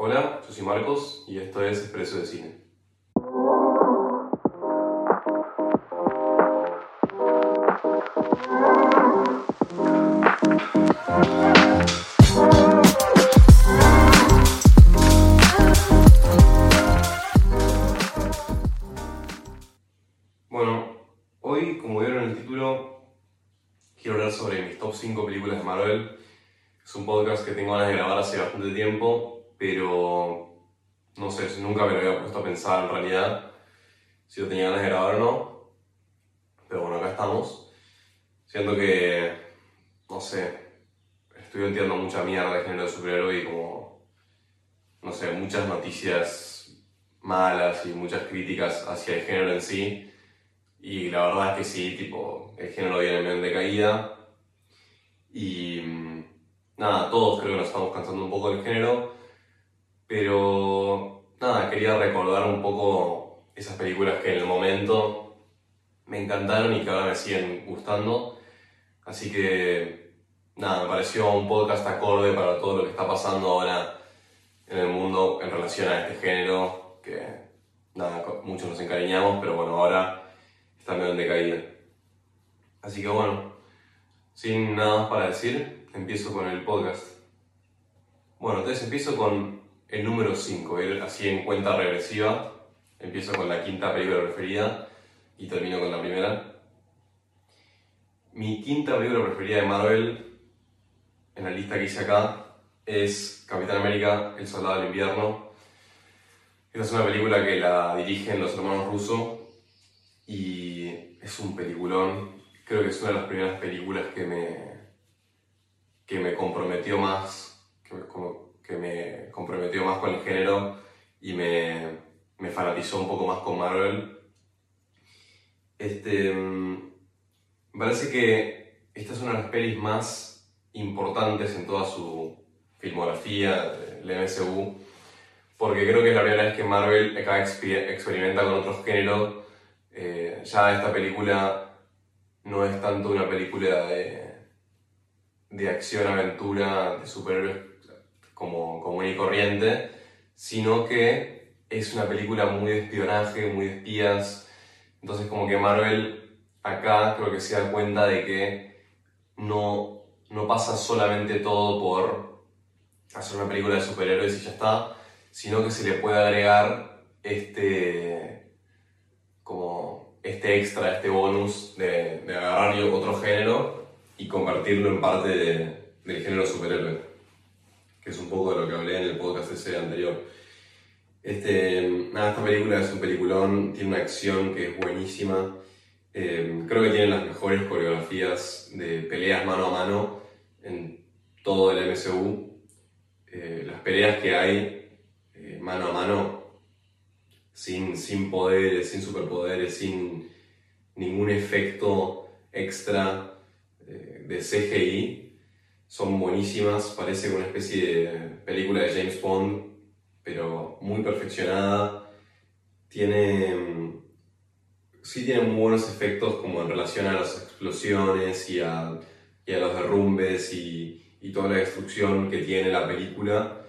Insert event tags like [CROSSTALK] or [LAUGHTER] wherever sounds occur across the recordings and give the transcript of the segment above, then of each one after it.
Hola, yo soy Marcos y esto es Expreso de Cine. Había puesto a pensar en realidad si lo tenía ganas de grabar o no. Pero bueno, acá estamos. Siento que, no sé, estoy entiendo mucha mierda de género de superhéroe y como, no sé, muchas noticias malas y muchas críticas hacia el género en sí. Y la verdad es que sí, tipo, el género viene medio en decaída. Y mm, nada, todos creo que nos estamos cansando un poco del género. Pero nada, quería recordar un poco esas películas que en el momento me encantaron y que ahora me siguen gustando. Así que nada, me pareció un podcast acorde para todo lo que está pasando ahora en el mundo en relación a este género. Que nada, muchos nos encariñamos, pero bueno, ahora está medio en decaída. Así que bueno, sin nada más para decir, empiezo con el podcast. Bueno, entonces empiezo con el número 5, así en cuenta regresiva. Empiezo con la quinta película preferida y termino con la primera. Mi quinta película preferida de Marvel, en la lista que hice acá, es Capitán América, El Soldado del Invierno. Esta es una película que la dirigen los hermanos Russo y es un peliculón. Creo que es una de las primeras películas que me, que me comprometió más, que me comprometió más con el género y me, me fanatizó un poco más con Marvel. Este, me parece que esta es una de las pelis más importantes en toda su filmografía, el MCU, porque creo que es la primera vez que Marvel acá experimenta con otros géneros. Eh, ya esta película no es tanto una película de, de acción, aventura, de superhéroes como común y corriente, sino que es una película muy de espionaje, muy de espías. Entonces como que Marvel acá creo que se da cuenta de que no, no pasa solamente todo por hacer una película de superhéroes y ya está, sino que se le puede agregar este como este extra, este bonus de, de agarrar otro género y convertirlo en parte de, del género superhéroe, que es un poco de lo que hablé en el podcast ese anterior. Este, nada, esta película es un peliculón, tiene una acción que es buenísima, eh, creo que tiene las mejores coreografías de peleas mano a mano en todo el MCU. Eh, las peleas que hay eh, mano a mano, sin, sin poderes, sin superpoderes, sin ningún efecto extra de CGI, son buenísimas, parece una especie de película de James Bond, pero muy perfeccionada. Tiene, sí tiene muy buenos efectos como en relación a las explosiones y a, y a los derrumbes y, y, toda la destrucción que tiene la película,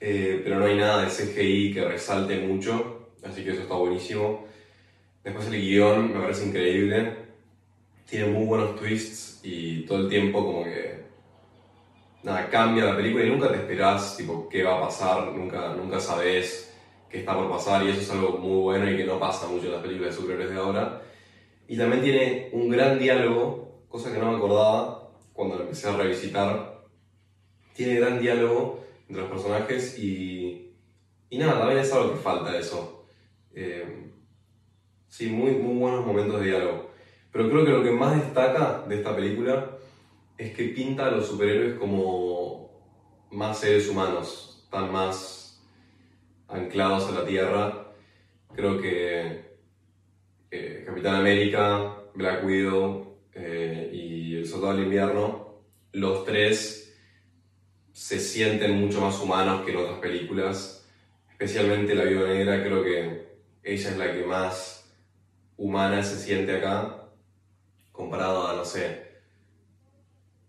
eh, pero no hay nada de CGI que resalte mucho, así que eso está buenísimo. Después el guion me parece increíble, tiene muy buenos twists y todo el tiempo como que nada, cambia la película y nunca te esperás tipo, qué va a pasar, nunca, nunca sabes qué está por pasar y eso es algo muy bueno y que no pasa mucho en las películas de superhéroes de ahora. Y también tiene un gran diálogo, cosa que no me acordaba cuando lo empecé a revisitar. Tiene gran diálogo entre los personajes y, y nada, también es algo que falta eso. Eh, sí, muy, muy buenos momentos de diálogo. Pero creo que lo que más destaca de esta película es que pinta a los superhéroes como más seres humanos, están más anclados a la Tierra. Creo que eh, Capitán América, Black Widow eh, y El Soldado del Invierno, los tres se sienten mucho más humanos que en otras películas, especialmente la Viuda Negra, creo que ella es la que más humana se siente acá, comparado a, no sé,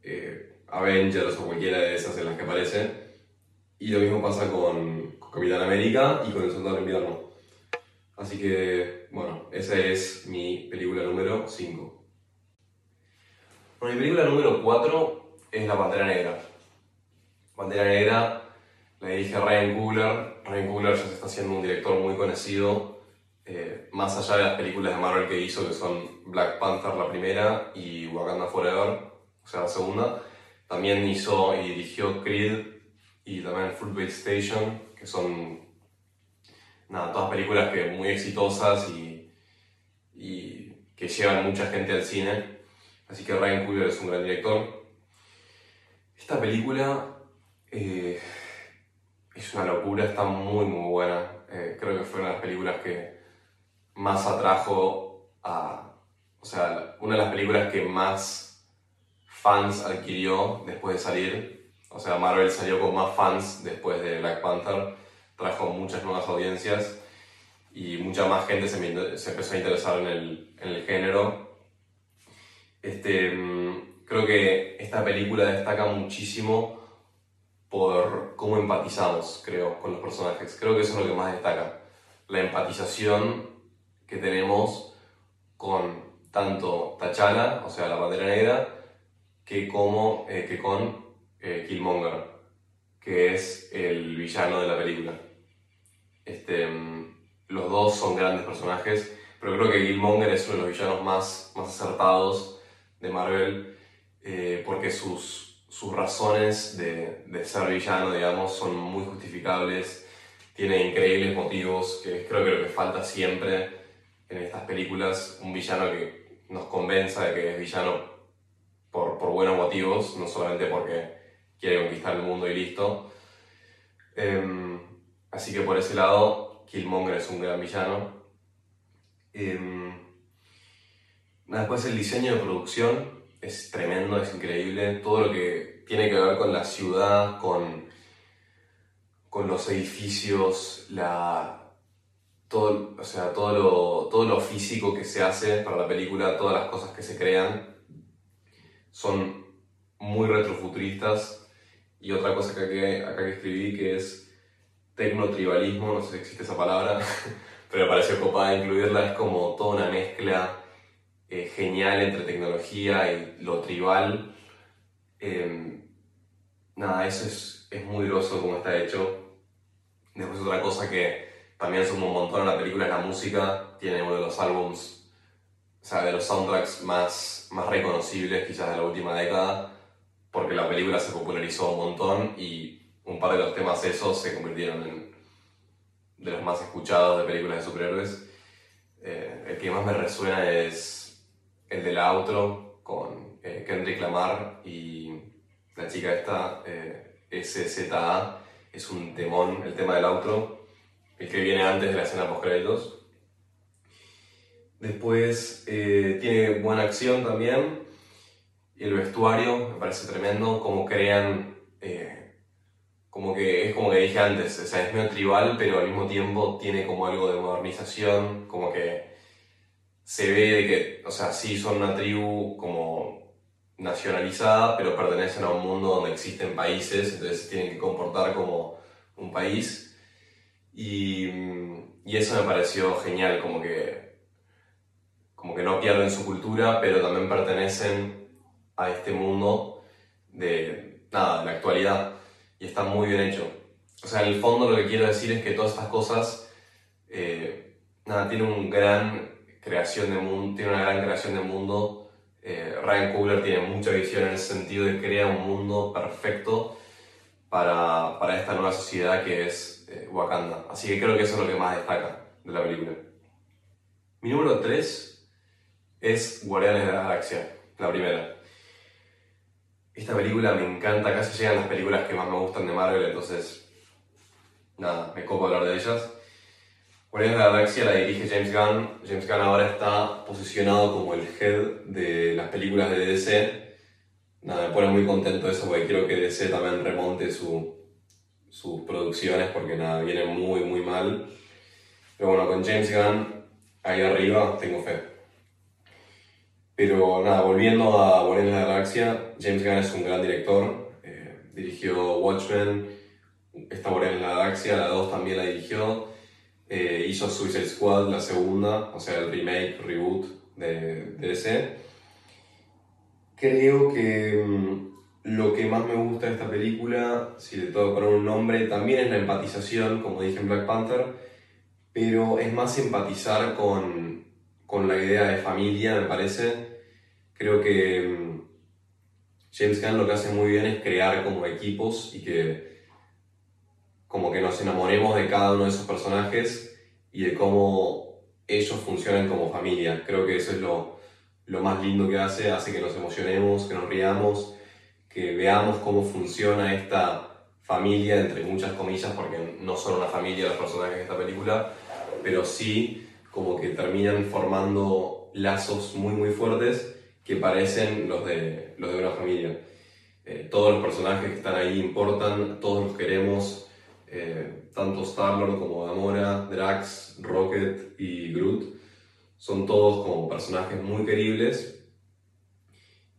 eh, Avengers o cualquiera de esas en las que aparece. Y lo mismo pasa con, Capitán América y con El Soldado del Invierno. Así que, bueno, esa es mi película número 5. Bueno, mi película número 4 es La Pantera Negra. Pantera Negra la dirige Ryan Coogler. Ryan Coogler ya se está haciendo un director muy conocido, eh, más allá de las películas de Marvel que hizo, que son Black Panther la primera y Wakanda Forever, o sea, la segunda. También hizo y dirigió Creed y también Fruitvale Station, que son nada, todas películas que muy exitosas y, y que llevan mucha gente al cine. Así que Ryan Coogler es un gran director. Esta película eh, es una locura, está muy muy buena. Eh, creo que fue una de las películas que más atrajo a... O sea, una de las películas que más fans adquirió después de salir. O sea, Marvel salió con más fans después de Black Panther trajo muchas nuevas audiencias y mucha más gente se, se empezó a interesar en el, en el género. Este, mm, creo que esta película destaca muchísimo por cómo empatizamos, creo, con los personajes. Creo que eso es lo que más destaca. La empatización que tenemos con tanto T'Challa, o sea, la bandera negra, que, como, eh, que con eh, Killmonger, que es el villano de la película. Este, los dos son grandes personajes, pero creo que Killmonger es uno de los villanos más, más acertados de Marvel, eh, porque sus, sus razones de, de, ser villano, digamos, son muy justificables, tiene increíbles motivos, que creo que lo que falta siempre en estas películas, un villano que nos convenza de que es villano buenos motivos, no solamente porque quiere conquistar el mundo y listo. Eh, Así que por ese lado, Killmonger es un gran villano. Em, después el diseño de producción es tremendo, es increíble. Todo lo que tiene que ver con la ciudad, con, con los edificios, la, todo, o sea, todo, lo, todo lo físico que se hace para la película, todas las cosas que se crean, son muy retrofuturistas. Y otra cosa que acá que escribí que es tecnotribalismo, no sé si existe esa palabra, [LAUGHS] pero me pareció copada incluirla, es como toda una mezcla eh, genial entre tecnología y lo tribal. Em, nada, eso es, es muy groso como está hecho. Después otra cosa que también suma un montón en la película es la música, tiene uno de los álbums, o sea, de los soundtracks más, más reconocibles quizás de la última década, porque la película se popularizó un montón y un par de los temas esos se convirtieron en de los más escuchados de películas de superhéroes. Eh, el que más me resuena es el de la outro con eh, Kendrick Lamar y la chica esta, eh, SZA, es un temón, el tema del outro, el que viene antes de la escena post Después tiene buena acción también. El vestuario me parece tremendo, cómo crean como que es como que dije antes, o sea, es medio tribal, pero al mismo tiempo tiene como algo de modernización, como que se ve de que, o sea, sí son una tribu como nacionalizada, pero pertenecen a un mundo donde existen países, entonces tienen que comportar como un país. Y, y eso me pareció genial, como que, como que no pierden su cultura, pero también pertenecen a este mundo de, nada, de la actualidad y está muy bien hecho. O sea, en el fondo lo que quiero decir es que todas estas cosas, eh, nada, tiene, un gran creación de mundo, tiene una gran creación de mundo. Eh, Ryan Coogler tiene mucha visión en ese sentido de crear un mundo perfecto para, para esta nueva sociedad que es eh, Wakanda. Así que creo que eso es lo que más destaca de la película. Mi número 3 es Guardianes de la Galaxia, la primera. Esta película me encanta, casi llegan las películas que más me gustan de Marvel, entonces, nada, me copo hablar de ellas. Guardianes de la Galaxia la dirige James Gunn. James Gunn ahora está posicionado como el head de las películas de DC. Nada, me pone muy contento eso porque quiero que DC también remonte su, sus producciones porque nada, viene muy, muy mal. Pero bueno, con James Gunn ahí arriba tengo fe. Pero nada, volviendo a Guardianes de la Galaxia, James Gunn es un gran director. Eh, dirigió Watchmen, Esta Guardianes de la Galaxia, la 2 también la dirigió. Eh, hizo Suicide Squad, la segunda, o sea, el remake, reboot de, de ese. Creo que mm, lo que más me gusta de esta película, si le tengo que poner un nombre, también es la empatización, como dije en Black Panther, pero es más empatizar con, con la idea de familia, me parece. Creo que mm, James Gunn lo que hace muy bien es crear como equipos y que como que nos enamoremos de cada uno de esos personajes y de cómo ellos funcionan como familia. Creo que eso es lo, lo más lindo que hace, hace que nos emocionemos, que nos riamos, que veamos cómo funciona esta familia, entre muchas comillas, porque no son una familia los personajes de esta película, pero sí como que terminan formando lazos muy muy fuertes que parecen los de, los de una familia. Eh, todos los personajes que están ahí importan, todos los queremos, eh, tanto Star-Lord como Gamora, Drax, Rocket y Groot, son todos como personajes muy queribles.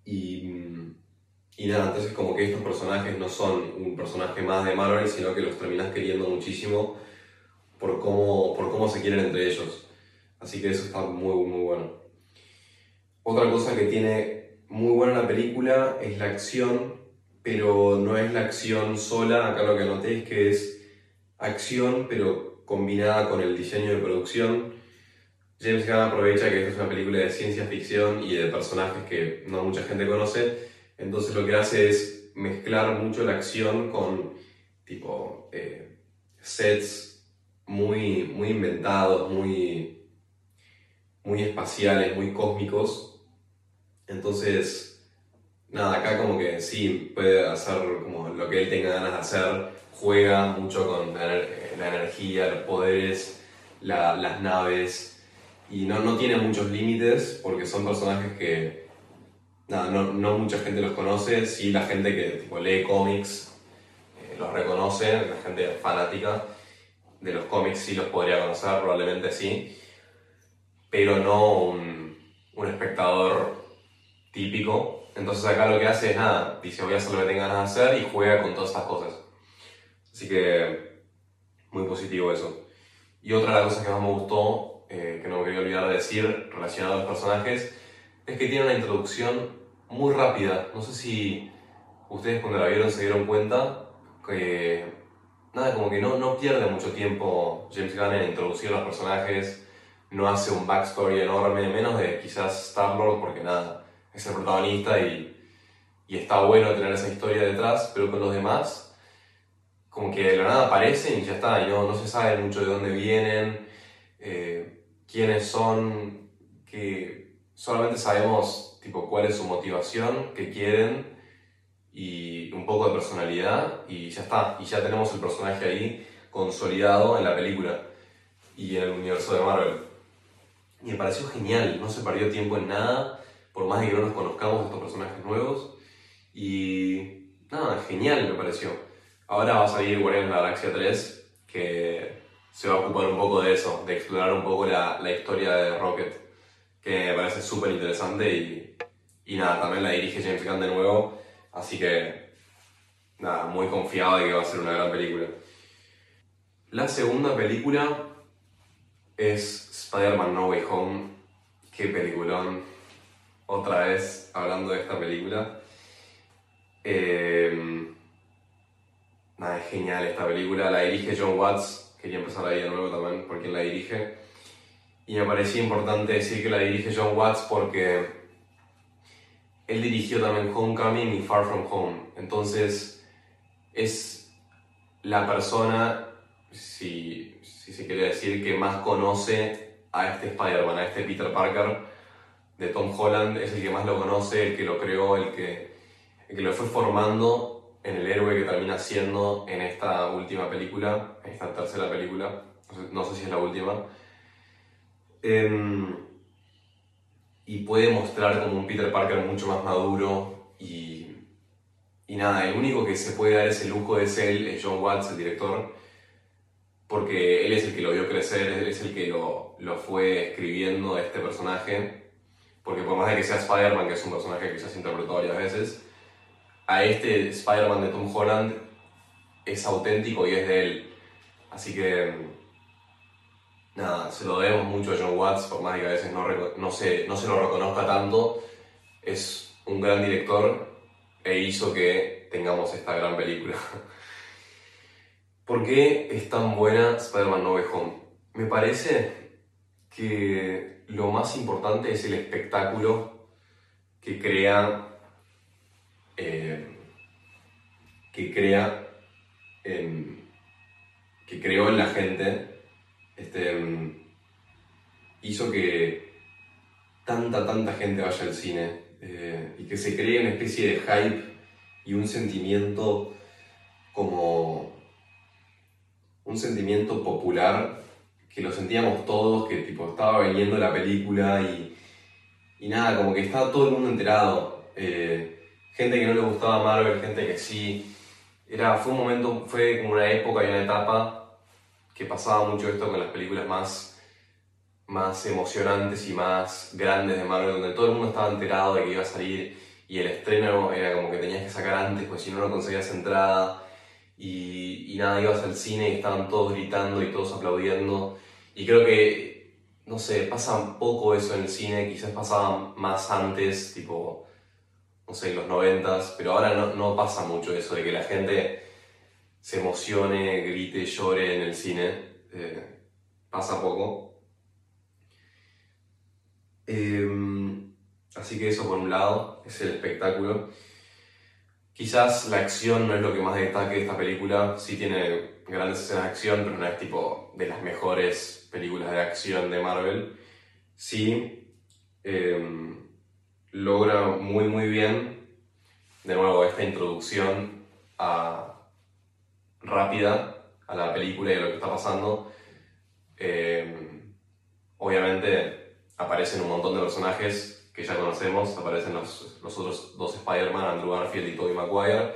Y, y nada, entonces como que estos personajes no son un personaje más de Marvel, sino que los terminas queriendo muchísimo por cómo, por cómo se quieren entre ellos. Así que eso está muy, muy bueno. Otra cosa que tiene muy buena la película es la acción, pero no es la acción sola, acá lo que anoté es que es acción, pero combinada con el diseño de producción. James Gunn aprovecha que esta es una película de ciencia ficción y de personajes que no mucha gente conoce, entonces lo que hace es mezclar mucho la acción con tipo eh, sets muy, muy inventados, muy, muy espaciales, muy cósmicos, entonces, nada, acá como que sí, puede hacer como lo que él tenga ganas de hacer, juega mucho con la, energía, los poderes, las naves, y no, no tiene muchos límites porque son personajes que nada, no, no, mucha gente los conoce, sí la gente que tipo, lee cómics eh, los reconoce, la gente fanática de los cómics sí los podría conocer, probablemente sí, pero no un, un espectador típico. Entonces acá lo que hace es nada, dice voy a hacer lo que tenga ganas de hacer y juega con todas estas cosas. Así que muy positivo eso. Y otra de las cosas que más me gustó, eh, que no me quería olvidar de decir, relacionado a los personajes, es que tiene una introducción muy rápida. No sé si ustedes cuando la vieron se dieron cuenta que nada, como que no, no pierde mucho tiempo James Gunn en introducir a los personajes, no hace un backstory enorme, menos de quizás Star-Lord, porque nada, es el protagonista y, y, está bueno tener esa historia detrás, pero con los demás, como que de la nada aparecen y ya está, y no, no se sabe mucho de dónde vienen, eh, quiénes son, que solamente sabemos tipo cuál es su motivación, qué quieren y un poco de personalidad y ya está, y ya tenemos el personaje ahí consolidado en la película y en el universo de Marvel. Y me pareció genial, no se perdió tiempo en nada, por más de que no nos conozcamos estos personajes nuevos. Y nada, genial me pareció. Ahora va a salir Guardianes de la Galaxia 3, que se va a ocupar un poco de eso, de explorar un poco la, la historia de Rocket, que me parece súper interesante y, y nada, también la dirige James Gunn de nuevo, así que nada, muy confiado de que va a ser una gran película. La segunda película es Spider-Man No Way Home. Qué peliculón otra vez hablando de esta película. Eh, nada, es genial esta película. La dirige John Watts. Quería empezar ahí de nuevo también por quien la dirige. Y me parecía importante decir que la dirige John Watts porque él dirigió también Homecoming y Far From Home. Entonces es la persona, si, si se quiere decir, que más conoce a este Spider-Man, a este Peter Parker de Tom Holland es el que más lo conoce, el que lo creó, el que, el que lo fue formando en el héroe que termina siendo en esta última película, en esta tercera película, no sé, si es la última. Em, y puede mostrar como un Peter Parker mucho más maduro y, y nada, el único que se puede dar ese lujo es él, es John Watts, el director, porque él es el que lo vio crecer, él es el que lo, lo fue escribiendo este personaje porque por más de que sea Spider-Man, que es un personaje que quizás interpretó varias veces, a este Spider-Man de Tom Holland es auténtico y es de él. Así que, nada, se lo debemos mucho a John Watts, por más que a veces no, no, se, no se lo reconozca tanto. Es un gran director e hizo que tengamos esta gran película. [LAUGHS] ¿Por qué es tan buena Spider-Man No Way Home? Me parece que lo más importante es el espectáculo que crea eh, que crea que creó en la gente este, hizo que tanta, tanta gente vaya al cine eh, y que se cree una especie de hype y un sentimiento como un sentimiento popular que lo sentíamos todos, que tipo estaba viniendo la película y, y nada, como que estaba todo el mundo enterado. Eh, gente que no le gustaba Marvel, gente que sí. Era, fue un momento, fue como una época y una etapa que pasaba mucho esto con las películas más, más emocionantes y más grandes de Marvel, donde todo el mundo estaba enterado de que iba a salir y el estreno era como que tenías que sacar antes, porque si no, no conseguías entrada y, y, nada, ibas al cine y estaban todos gritando y todos aplaudiendo. Y creo que, no sé, pasa un poco eso en el cine, quizás pasaba más antes, tipo, no sé, en los noventas, pero ahora no, no pasa mucho eso de que la gente se emocione, grite, llore en el cine. Eh, pasa poco. Em, así que eso por un lado, es el espectáculo. Quizás la acción no es lo que más destaque de esta película, sí tiene grandes escenas de acción, pero no es tipo de las mejores películas de acción de Marvel. Sí em, logra muy muy bien, de nuevo, esta introducción rápida a la película y a lo que está pasando. Em, obviamente aparecen un montón de personajes que ya conocemos, aparecen los, los otros dos Spider-Man, Andrew Garfield y Tobey Maguire,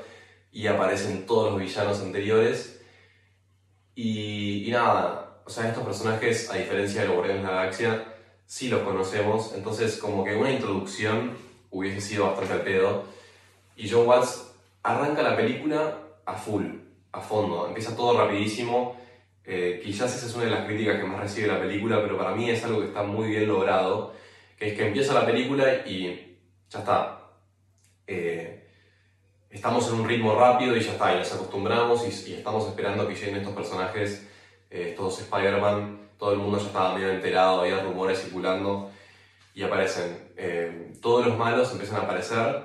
y aparecen todos los villanos anteriores. Y, y, nada, o sea, estos personajes, a diferencia de los Guardianes de la Galaxia, sí los conocemos, entonces como que una introducción hubiese sido bastante al pedo. Y John Watts arranca la película a full, a fondo, empieza todo rapidísimo. Eh, quizás esa es una de las críticas que más recibe la película, pero para mí es algo que está muy bien logrado es que empieza la película y ya está. Eh, estamos en un ritmo rápido y ya está, y nos acostumbramos y, estamos esperando que lleguen estos personajes, eh, estos Spider-Man, todo el mundo ya estaba medio enterado, había rumores circulando y aparecen. Eh, todos los malos empiezan a aparecer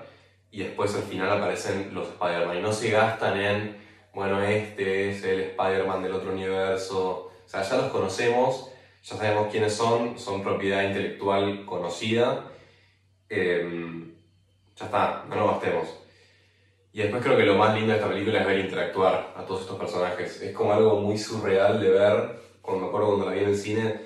y después al final aparecen los Spider-Man y no se gastan en, bueno, este es el Spider-Man del otro universo, o sea, ya los conocemos ya sabemos quiénes son, son propiedad intelectual conocida, em, ya está, no nos bastemos. Y después creo que lo más lindo de esta película es ver interactuar a todos estos personajes. Es como algo muy surreal de ver, cuando me acuerdo cuando la vi en el cine,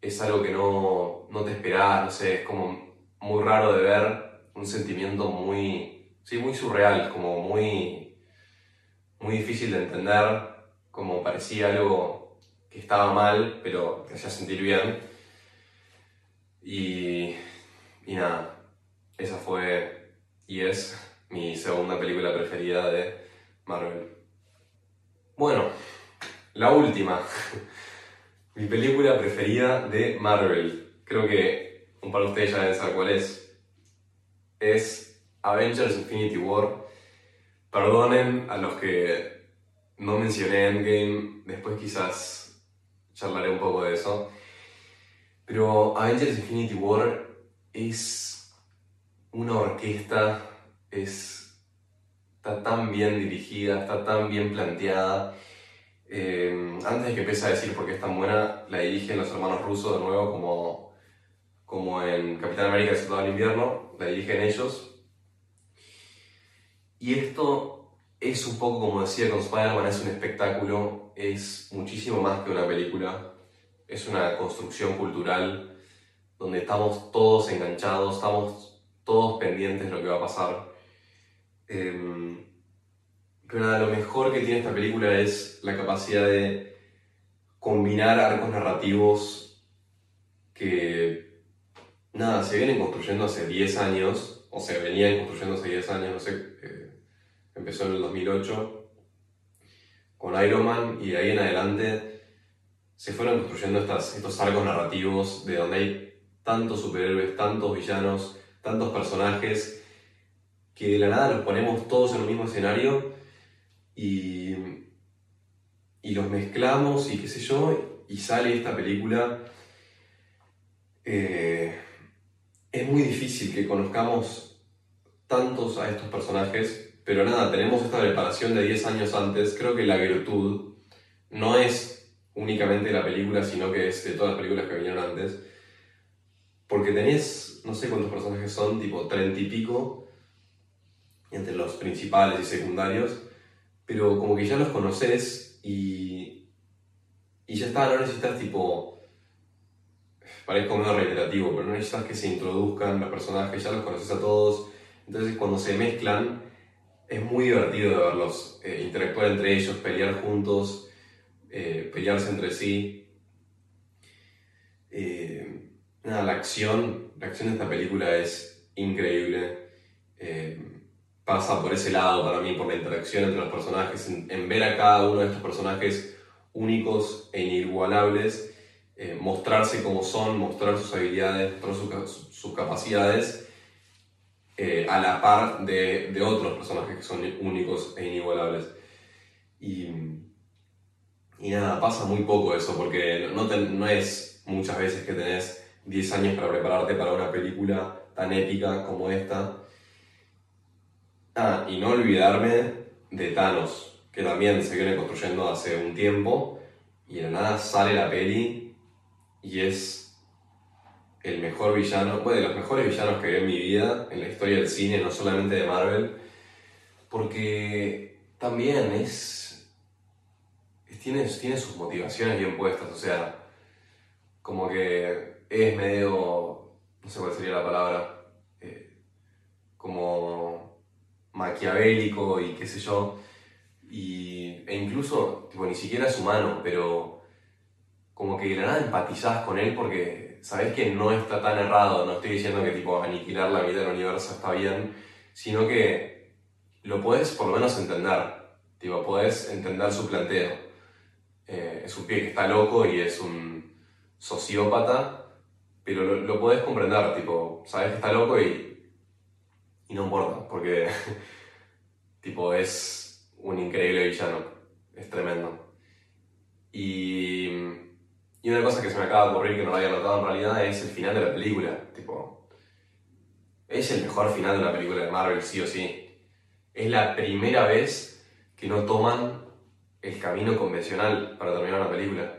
es algo que no, no te esperabas, no sé, es como muy raro de ver, un sentimiento muy, sí, muy surreal, como muy, muy difícil de entender, como parecía algo que estaba mal, pero que hacía sentir bien. Y, y nada, esa fue y es mi segunda película preferida de Marvel. Bueno, la última. [LAUGHS] mi película preferida de Marvel. Creo que un par de ustedes ya deben saber cuál es. Es Avengers Infinity War. Perdonen a los que no mencioné Endgame. Después quizás charlaré un poco de eso. Pero Avengers Infinity War es una orquesta, es, está tan bien dirigida, está tan bien planteada. Eh, antes de que empiece a decir por qué es tan buena, la dirigen los hermanos rusos de nuevo, como, como en Capitán América el Soldado del Invierno, la dirigen ellos. Y esto es un poco como decía con Spider-Man, es un espectáculo, es muchísimo más que una película, es una construcción cultural donde estamos todos enganchados, estamos todos pendientes de lo que va a pasar. Em, pero nada, lo mejor que tiene esta película es la capacidad de combinar arcos narrativos que, nada, se vienen construyendo hace 10 años, o se venían construyendo hace 10 años, no sé. Empezó en el 2008 con Iron Man y de ahí en adelante se fueron construyendo estos arcos narrativos de donde hay tantos superhéroes, tantos villanos, tantos personajes, que de la nada los ponemos todos en el mismo escenario y, y los mezclamos y qué sé yo, y sale esta película. Eh, es muy difícil que conozcamos tantos a estos personajes, pero nada, tenemos esta preparación de 10 años antes. Creo que la virtud no es únicamente la película, sino que es de todas las películas que vinieron antes. Porque tenés, no sé cuántos personajes son, tipo 30 y pico, entre los principales y secundarios, pero como que ya los conoces y, y ya está, no necesitas tipo, parezco medio reiterativo, pero no necesitas que se introduzcan los personajes, ya los conoces a todos, entonces cuando se mezclan es muy divertido de verlos eh, interactuar entre ellos, pelear juntos, eh, pelearse entre sí. Eh, la acción, la acción de esta película es increíble pasa por ese lado para mí, por la interacción entre los personajes, en, ver a cada uno de estos personajes únicos e inigualables, mostrarse como son, mostrar sus habilidades, mostrar sus, capacidades, eh, a la par de, de, otros personajes que son únicos e inigualables. Y, y nada, pasa muy poco eso, porque no, no es muchas veces que tenés 10 años para prepararte para una película tan épica como esta Ah, y no olvidarme de Thanos, que también se viene construyendo hace un tiempo, y de nada sale la peli y es el mejor villano, bueno, de los mejores villanos que vi en mi vida, en la historia del cine, no solamente de Marvel, porque también es, tiene, tiene sus motivaciones bien puestas, o sea, como que es medio, no sé cuál sería la palabra, eh, como maquiavélico y qué sé yo. Y, e incluso, tipo, ni siquiera es humano, pero como que de la nada empatizás con él porque sabés que no está tan errado. No estoy diciendo que tipo aniquilar la vida del universo está bien, sino que lo puedes por lo menos entender. Tipo, podés entender su planteo. Eh, es un pie que está loco y es un sociópata, pero lo, lo podés comprender, tipo, sabes que está loco y y no importa, porque [LAUGHS] tipo es un increíble villano, es tremendo. Y, y una cosa que se me acaba de ocurrir que no lo había notado en realidad es el final de la película, tipo, es el mejor final de la película de Marvel, sí o sí. Es la primera vez que no toman el camino convencional para terminar una película.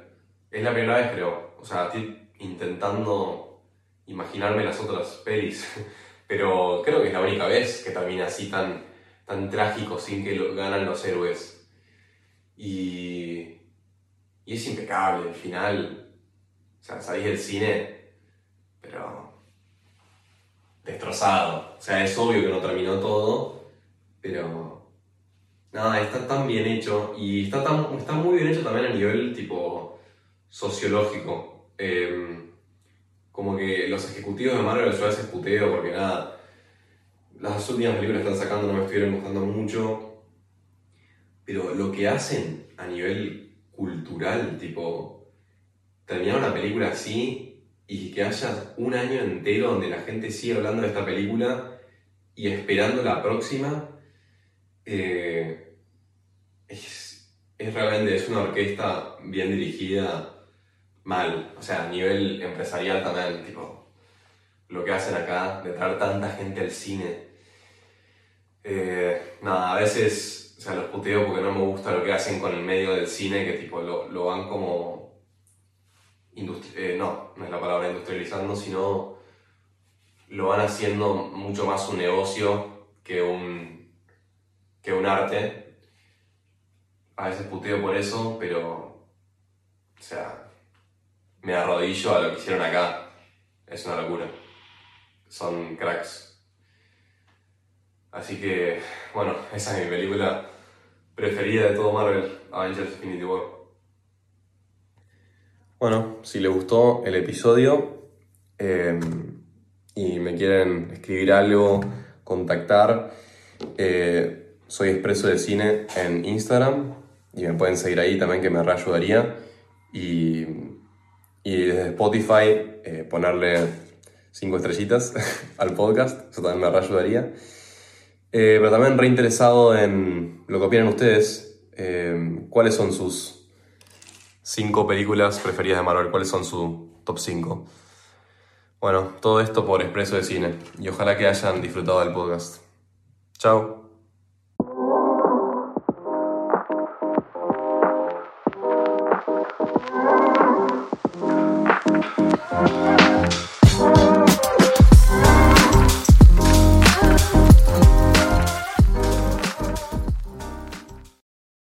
Es la primera vez, creo. O sea, estoy intentando imaginarme las otras pelis [LAUGHS] Pero creo que es la única vez que termina así tan, tan trágico sin que lo, ganan los héroes. Y, y es impecable el final. O sea, salís del cine, pero destrozado. O sea, es obvio que no terminó todo, pero nada, está tan bien hecho y está, tan, está muy bien hecho también a nivel tipo sociológico. Em, como que los ejecutivos de Marvel yo a veces puteo porque nada, las últimas películas que están sacando no me estuvieron gustando mucho, pero lo que hacen a nivel cultural, tipo, terminar una película así y que haya un año entero donde la gente siga hablando de esta película y esperando la próxima, eh, es, es realmente, es una orquesta bien dirigida mal, o sea, a nivel empresarial también, tipo, lo que hacen acá, de traer tanta gente al cine. Eh, nada, a veces, o sea, los puteo porque no me gusta lo que hacen con el medio del cine, que tipo, lo, lo van como... Eh, no, no es la palabra industrializando, sino lo van haciendo mucho más un negocio que un, que un arte. A veces puteo por eso, pero, o sea, me arrodillo a lo que hicieron acá. Es una locura. Son cracks. Así que, bueno, esa es mi película preferida de todo Marvel, Avengers Infinity War. Bueno, si les gustó el episodio em, y me quieren escribir algo, contactar, eh, soy Expreso de Cine en Instagram y me pueden seguir ahí también que me reayudaría. Y, y desde Spotify eh, ponerle cinco estrellitas [LAUGHS] al podcast, eso también me reayudaría. Eh, pero también reinteresado en lo que opinan ustedes, eh, cuáles son sus cinco películas preferidas de Marvel, cuáles son su top 5. Bueno, todo esto por Expreso de Cine y ojalá que hayan disfrutado del podcast. Chao.